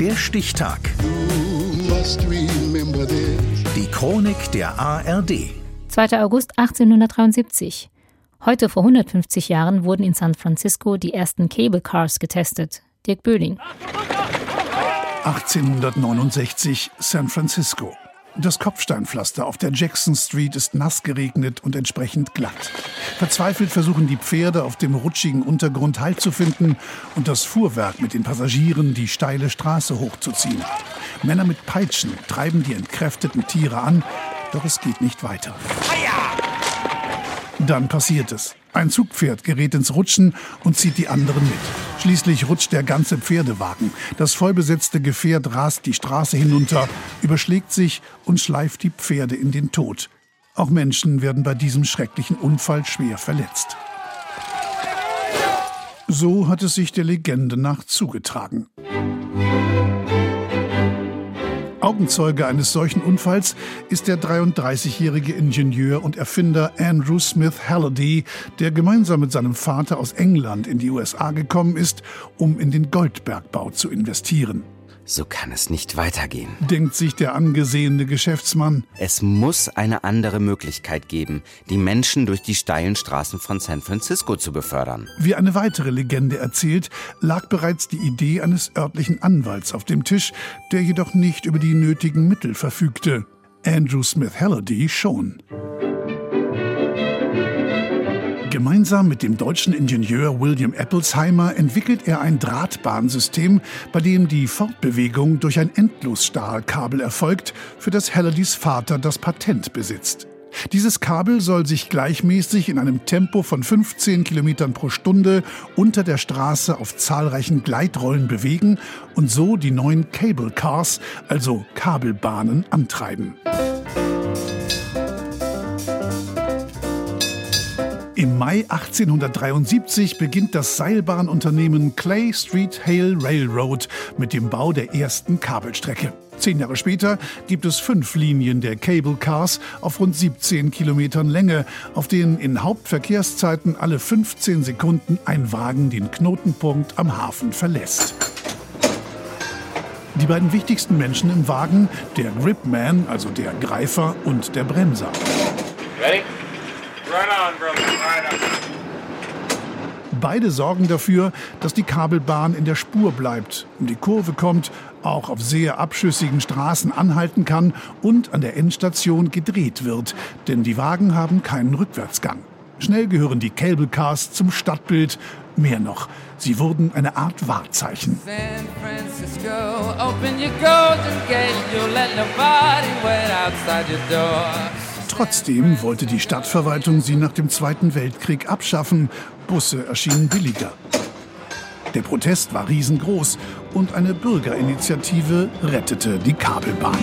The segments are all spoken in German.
Der Stichtag. Die Chronik der ARD. 2. August 1873. Heute vor 150 Jahren wurden in San Francisco die ersten Cable Cars getestet. Dirk Böhling. 1869 San Francisco. Das Kopfsteinpflaster auf der Jackson Street ist nass geregnet und entsprechend glatt. Verzweifelt versuchen die Pferde auf dem rutschigen Untergrund Halt zu finden und das Fuhrwerk mit den Passagieren die steile Straße hochzuziehen. Männer mit Peitschen treiben die entkräfteten Tiere an, doch es geht nicht weiter. Dann passiert es. Ein Zugpferd gerät ins Rutschen und zieht die anderen mit. Schließlich rutscht der ganze Pferdewagen. Das vollbesetzte Gefährt rast die Straße hinunter, überschlägt sich und schleift die Pferde in den Tod. Auch Menschen werden bei diesem schrecklichen Unfall schwer verletzt. So hat es sich der Legende nach zugetragen. Augenzeuge eines solchen Unfalls ist der 33-jährige Ingenieur und Erfinder Andrew Smith Halliday, der gemeinsam mit seinem Vater aus England in die USA gekommen ist, um in den Goldbergbau zu investieren. So kann es nicht weitergehen. Denkt sich der angesehene Geschäftsmann. Es muss eine andere Möglichkeit geben, die Menschen durch die steilen Straßen von San Francisco zu befördern. Wie eine weitere Legende erzählt, lag bereits die Idee eines örtlichen Anwalts auf dem Tisch, der jedoch nicht über die nötigen Mittel verfügte. Andrew Smith Halliday schon. Gemeinsam mit dem deutschen Ingenieur William Applesheimer entwickelt er ein Drahtbahnsystem, bei dem die Fortbewegung durch ein Endlosstahlkabel erfolgt, für das Hallidays Vater das Patent besitzt. Dieses Kabel soll sich gleichmäßig in einem Tempo von 15 Kilometern pro Stunde unter der Straße auf zahlreichen Gleitrollen bewegen und so die neuen Cable Cars, also Kabelbahnen, antreiben. Im Mai 1873 beginnt das Seilbahnunternehmen Clay Street Hale Railroad mit dem Bau der ersten Kabelstrecke. Zehn Jahre später gibt es fünf Linien der Cable Cars auf rund 17 Kilometern Länge, auf denen in Hauptverkehrszeiten alle 15 Sekunden ein Wagen den Knotenpunkt am Hafen verlässt. Die beiden wichtigsten Menschen im Wagen, der Gripman, also der Greifer, und der Bremser. Ready? Beide sorgen dafür, dass die Kabelbahn in der Spur bleibt, um die Kurve kommt, auch auf sehr abschüssigen Straßen anhalten kann und an der Endstation gedreht wird, denn die Wagen haben keinen Rückwärtsgang. Schnell gehören die Cable Cars zum Stadtbild. Mehr noch, sie wurden eine Art Wahrzeichen. San Trotzdem wollte die Stadtverwaltung sie nach dem Zweiten Weltkrieg abschaffen. Busse erschienen billiger. Der Protest war riesengroß und eine Bürgerinitiative rettete die Kabelbahn.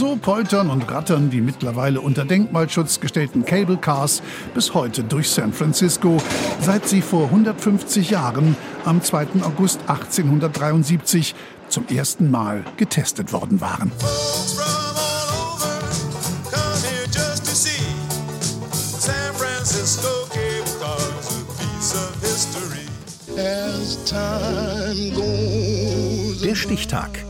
So poltern und rattern die mittlerweile unter Denkmalschutz gestellten Cable Cars bis heute durch San Francisco, seit sie vor 150 Jahren am 2. August 1873 zum ersten Mal getestet worden waren. Der Stichtag.